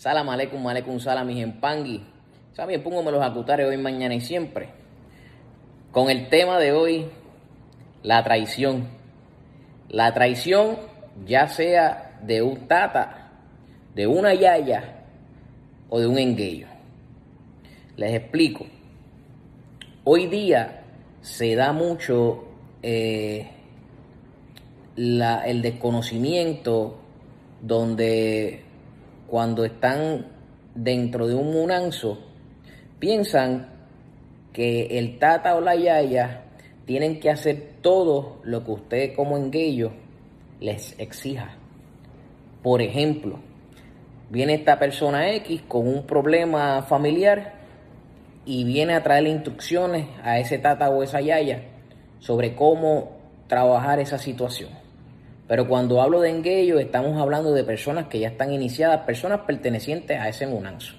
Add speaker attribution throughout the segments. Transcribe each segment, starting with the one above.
Speaker 1: Salam aleikum, aleikum salam, mis empangui. Saben, póngame los acutares hoy, mañana y siempre. Con el tema de hoy, la traición. La traición, ya sea de un tata, de una yaya o de un engueyo. Les explico. Hoy día se da mucho eh, el desconocimiento donde cuando están dentro de un munanzo, piensan que el tata o la yaya tienen que hacer todo lo que usted como enguello les exija. Por ejemplo, viene esta persona X con un problema familiar y viene a traerle instrucciones a ese tata o esa yaya sobre cómo trabajar esa situación. Pero cuando hablo de enguello, estamos hablando de personas que ya están iniciadas, personas pertenecientes a ese munanzo.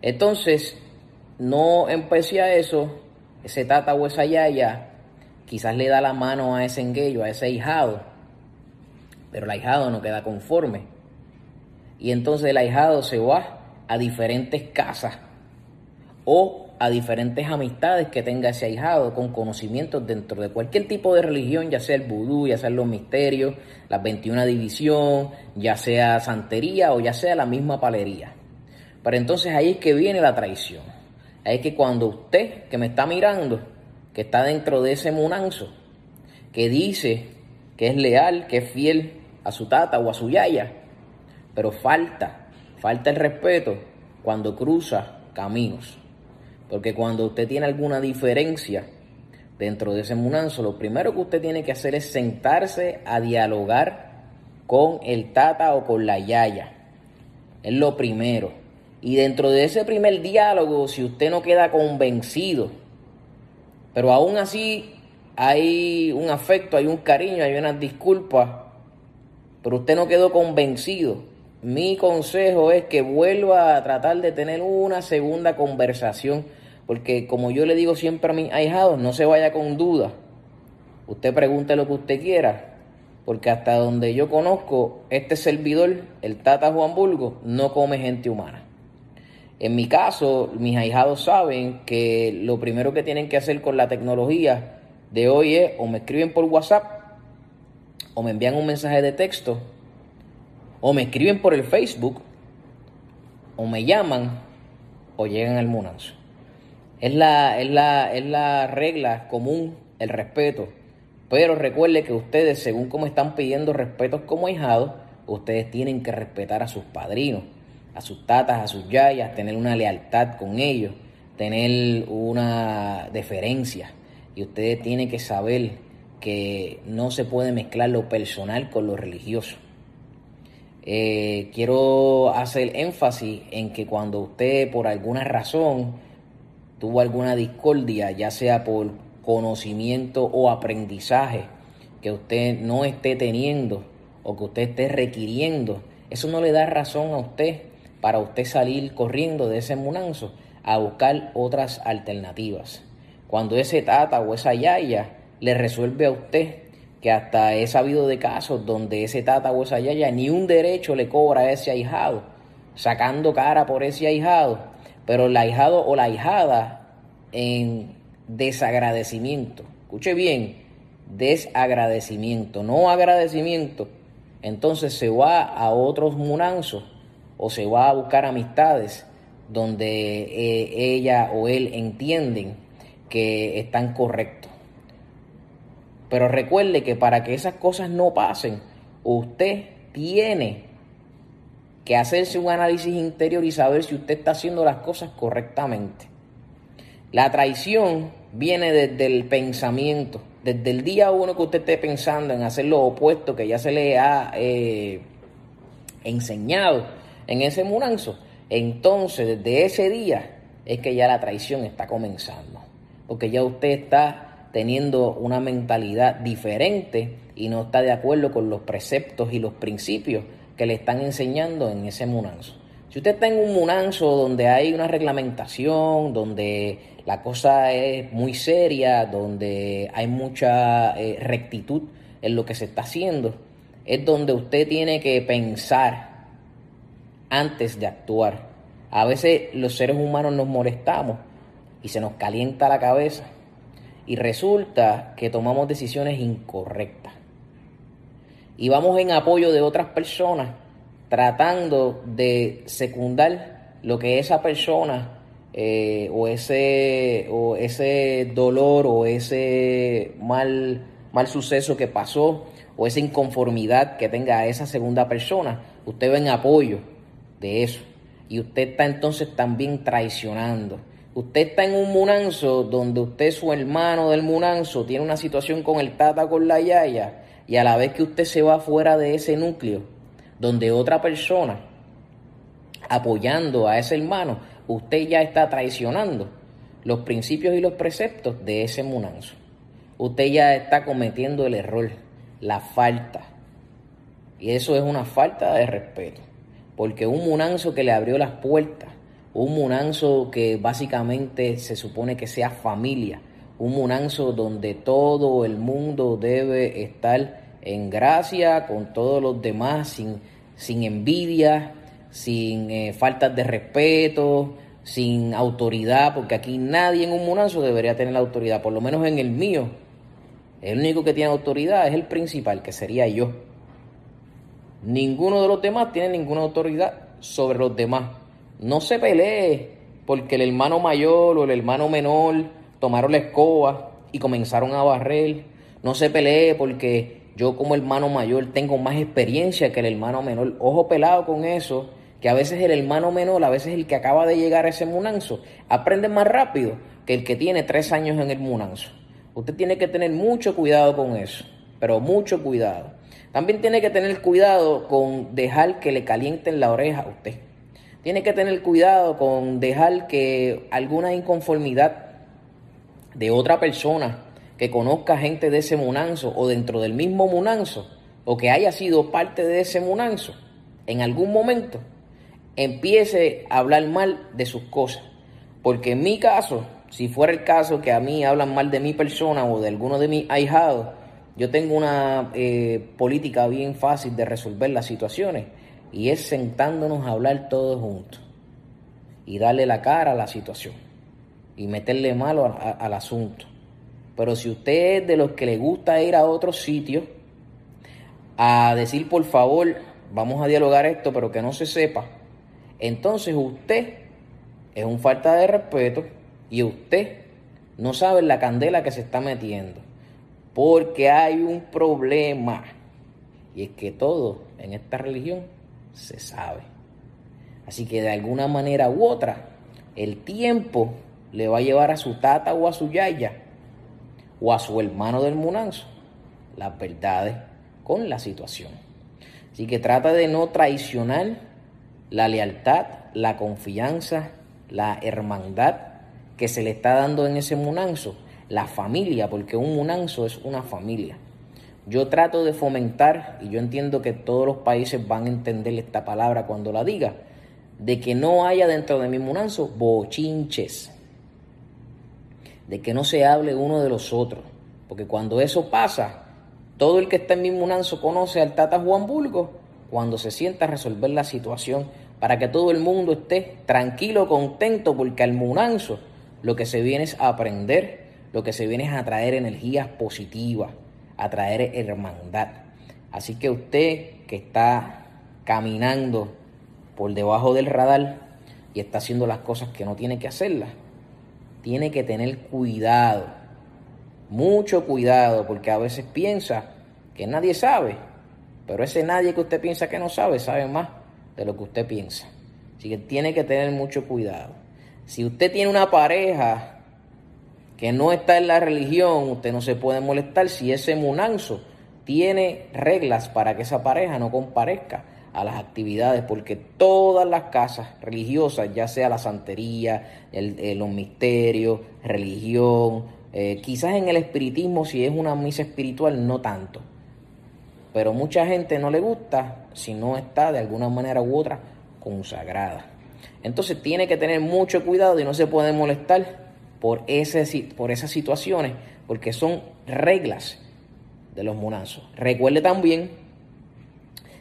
Speaker 1: Entonces, no empecé a eso, ese tata o esa yaya quizás le da la mano a ese enguello, a ese hijado, pero el ahijado no queda conforme. Y entonces el ahijado se va a diferentes casas o a diferentes amistades que tenga ese ahijado con conocimientos dentro de cualquier tipo de religión, ya sea el vudú, ya sea los misterios, la 21 división, ya sea santería o ya sea la misma palería. Pero entonces ahí es que viene la traición. Ahí es que cuando usted que me está mirando, que está dentro de ese munanzo, que dice que es leal, que es fiel a su tata o a su yaya, pero falta, falta el respeto cuando cruza caminos. Porque cuando usted tiene alguna diferencia dentro de ese munanzo, lo primero que usted tiene que hacer es sentarse a dialogar con el tata o con la yaya. Es lo primero. Y dentro de ese primer diálogo, si usted no queda convencido, pero aún así hay un afecto, hay un cariño, hay unas disculpas, pero usted no quedó convencido, mi consejo es que vuelva a tratar de tener una segunda conversación porque como yo le digo siempre a mis ahijados, no se vaya con duda. Usted pregunte lo que usted quiera, porque hasta donde yo conozco, este servidor, el Tata Juan Burgo, no come gente humana. En mi caso, mis ahijados saben que lo primero que tienen que hacer con la tecnología de hoy es o me escriben por WhatsApp, o me envían un mensaje de texto, o me escriben por el Facebook, o me llaman, o llegan al Munanzo. Es la, es la, es la regla común, el respeto. Pero recuerde que ustedes, según como están pidiendo respetos como hijados, ustedes tienen que respetar a sus padrinos, a sus tatas, a sus yayas, tener una lealtad con ellos, tener una deferencia. Y ustedes tienen que saber que no se puede mezclar lo personal con lo religioso. Eh, quiero hacer énfasis en que cuando usted por alguna razón tuvo alguna discordia, ya sea por conocimiento o aprendizaje que usted no esté teniendo o que usted esté requiriendo, eso no le da razón a usted para usted salir corriendo de ese munanzo a buscar otras alternativas. Cuando ese tata o esa yaya le resuelve a usted que hasta he sabido de casos donde ese tata o esa yaya ni un derecho le cobra a ese ahijado, sacando cara por ese ahijado, pero el o la ahijada en desagradecimiento. Escuche bien, desagradecimiento, no agradecimiento. Entonces se va a otros munanzos o se va a buscar amistades donde eh, ella o él entienden que están correctos. Pero recuerde que para que esas cosas no pasen, usted tiene que hacerse un análisis interior y saber si usted está haciendo las cosas correctamente. La traición viene desde el pensamiento, desde el día uno que usted esté pensando en hacer lo opuesto que ya se le ha eh, enseñado en ese muranzo. Entonces, desde ese día es que ya la traición está comenzando, porque ya usted está teniendo una mentalidad diferente y no está de acuerdo con los preceptos y los principios que le están enseñando en ese munanzo. Si usted está en un munanzo donde hay una reglamentación, donde la cosa es muy seria, donde hay mucha eh, rectitud en lo que se está haciendo, es donde usted tiene que pensar antes de actuar. A veces los seres humanos nos molestamos y se nos calienta la cabeza y resulta que tomamos decisiones incorrectas. Y vamos en apoyo de otras personas tratando de secundar lo que esa persona eh, o, ese, o ese dolor o ese mal, mal suceso que pasó o esa inconformidad que tenga esa segunda persona, usted va en apoyo de eso. Y usted está entonces también traicionando. Usted está en un munanzo donde usted, su hermano del munanzo, tiene una situación con el tata, con la yaya, y a la vez que usted se va fuera de ese núcleo, donde otra persona, apoyando a ese hermano, usted ya está traicionando los principios y los preceptos de ese munanzo. Usted ya está cometiendo el error, la falta. Y eso es una falta de respeto. Porque un munanzo que le abrió las puertas, un munanzo que básicamente se supone que sea familia, un munanzo donde todo el mundo debe estar en gracia con todos los demás, sin, sin envidia, sin eh, faltas de respeto, sin autoridad, porque aquí nadie en un munanzo debería tener la autoridad, por lo menos en el mío. El único que tiene autoridad es el principal, que sería yo. Ninguno de los demás tiene ninguna autoridad sobre los demás. No se pelee porque el hermano mayor o el hermano menor tomaron la escoba y comenzaron a barrer. No se pelee porque yo como hermano mayor tengo más experiencia que el hermano menor. Ojo pelado con eso, que a veces el hermano menor, a veces el que acaba de llegar a ese munanzo, aprende más rápido que el que tiene tres años en el munanzo. Usted tiene que tener mucho cuidado con eso, pero mucho cuidado. También tiene que tener cuidado con dejar que le calienten la oreja a usted. Tiene que tener cuidado con dejar que alguna inconformidad de otra persona que conozca gente de ese munanzo o dentro del mismo munanzo o que haya sido parte de ese munanzo en algún momento empiece a hablar mal de sus cosas. Porque en mi caso, si fuera el caso que a mí hablan mal de mi persona o de alguno de mis ahijados, yo tengo una eh, política bien fácil de resolver las situaciones y es sentándonos a hablar todos juntos y darle la cara a la situación y meterle malo al asunto. Pero si usted es de los que le gusta ir a otros sitios a decir por favor, vamos a dialogar esto, pero que no se sepa, entonces usted es un falta de respeto y usted no sabe la candela que se está metiendo. Porque hay un problema. Y es que todo en esta religión se sabe. Así que de alguna manera u otra, el tiempo le va a llevar a su tata o a su yaya o a su hermano del munanzo las verdades con la situación. Así que trata de no traicionar la lealtad, la confianza, la hermandad que se le está dando en ese munanzo la familia, porque un munanzo es una familia. Yo trato de fomentar, y yo entiendo que todos los países van a entender esta palabra cuando la diga, de que no haya dentro de mi munanzo bochinches, de que no se hable uno de los otros, porque cuando eso pasa, todo el que está en mi munanzo conoce al Tata Juan Bulgo cuando se sienta a resolver la situación para que todo el mundo esté tranquilo, contento, porque al munanzo lo que se viene es a aprender lo que se viene es a traer energías positivas, a traer hermandad. Así que usted que está caminando por debajo del radar y está haciendo las cosas que no tiene que hacerlas, tiene que tener cuidado, mucho cuidado, porque a veces piensa que nadie sabe, pero ese nadie que usted piensa que no sabe, sabe más de lo que usted piensa. Así que tiene que tener mucho cuidado. Si usted tiene una pareja que no está en la religión, usted no se puede molestar si ese munanzo tiene reglas para que esa pareja no comparezca a las actividades, porque todas las casas religiosas, ya sea la santería, el, los misterios, religión, eh, quizás en el espiritismo, si es una misa espiritual, no tanto. Pero mucha gente no le gusta si no está de alguna manera u otra consagrada. Entonces tiene que tener mucho cuidado y no se puede molestar por, por esas situaciones, porque son reglas de los munazos. Recuerde también,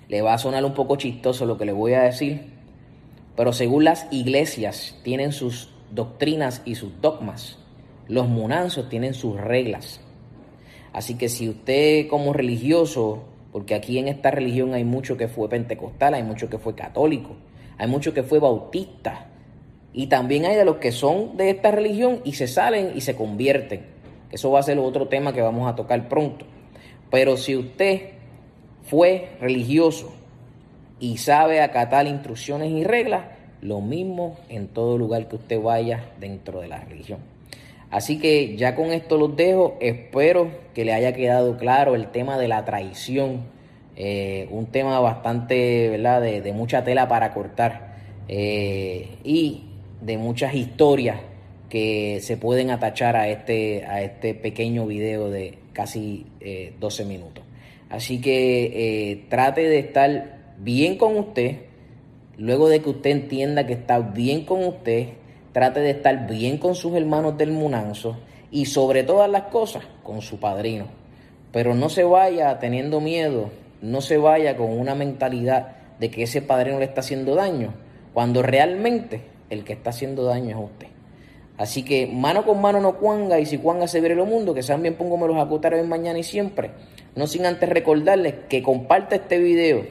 Speaker 1: le va a sonar un poco chistoso lo que le voy a decir, Pero según las iglesias tienen sus doctrinas y sus dogmas, los munanzos tienen sus reglas. Así que si usted como religioso, porque aquí en esta religión hay mucho que fue pentecostal, hay mucho que fue católico, hay mucho que fue bautista, y también hay de los que son de esta religión y se salen y se convierten. Eso va a ser otro tema que vamos a tocar pronto. Pero si usted fue religioso y sabe acatar instrucciones y reglas, lo mismo en todo lugar que usted vaya dentro de la religión. Así que ya con esto los dejo. Espero que le haya quedado claro el tema de la traición. Eh, un tema bastante, ¿verdad?, de, mucha tela para cortar. Eh, y de muchas historias que se pueden atachar a este, a este pequeño video de casi 12 eh, minutos. Así que eh, trate de estar bien con usted, luego de que usted entienda que está bien con usted, trate de estar bien con sus hermanos del Munanzo y sobre todas las cosas con su padrino. Pero no se vaya teniendo miedo, no se vaya con una mentalidad de que ese padrino le está haciendo daño, cuando realmente el que está haciendo daño es usted. Así que mano con mano no cuanga y si cuanga se viene lo mundo, que sean bien me los acutares mañana y siempre. No sin antes recordarles que comparte este video,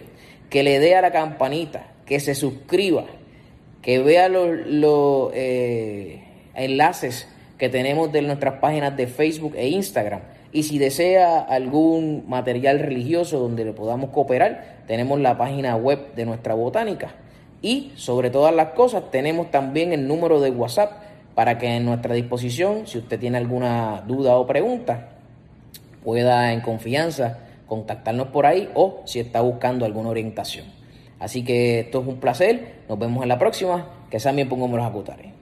Speaker 1: que le dé a la campanita, que se suscriba, que vea los, eh, enlaces que tenemos de nuestras páginas de Facebook e Instagram. Y si desea algún material religioso donde le podamos cooperar, tenemos la página web de nuestra botánica y sobre todas las cosas tenemos también el número de WhatsApp para que en nuestra disposición, si usted tiene alguna duda o pregunta, pueda en confianza contactarnos por ahí o si está buscando alguna orientación. Así que esto es un placer, nos vemos en la próxima, que sean bien pongamos los acutares.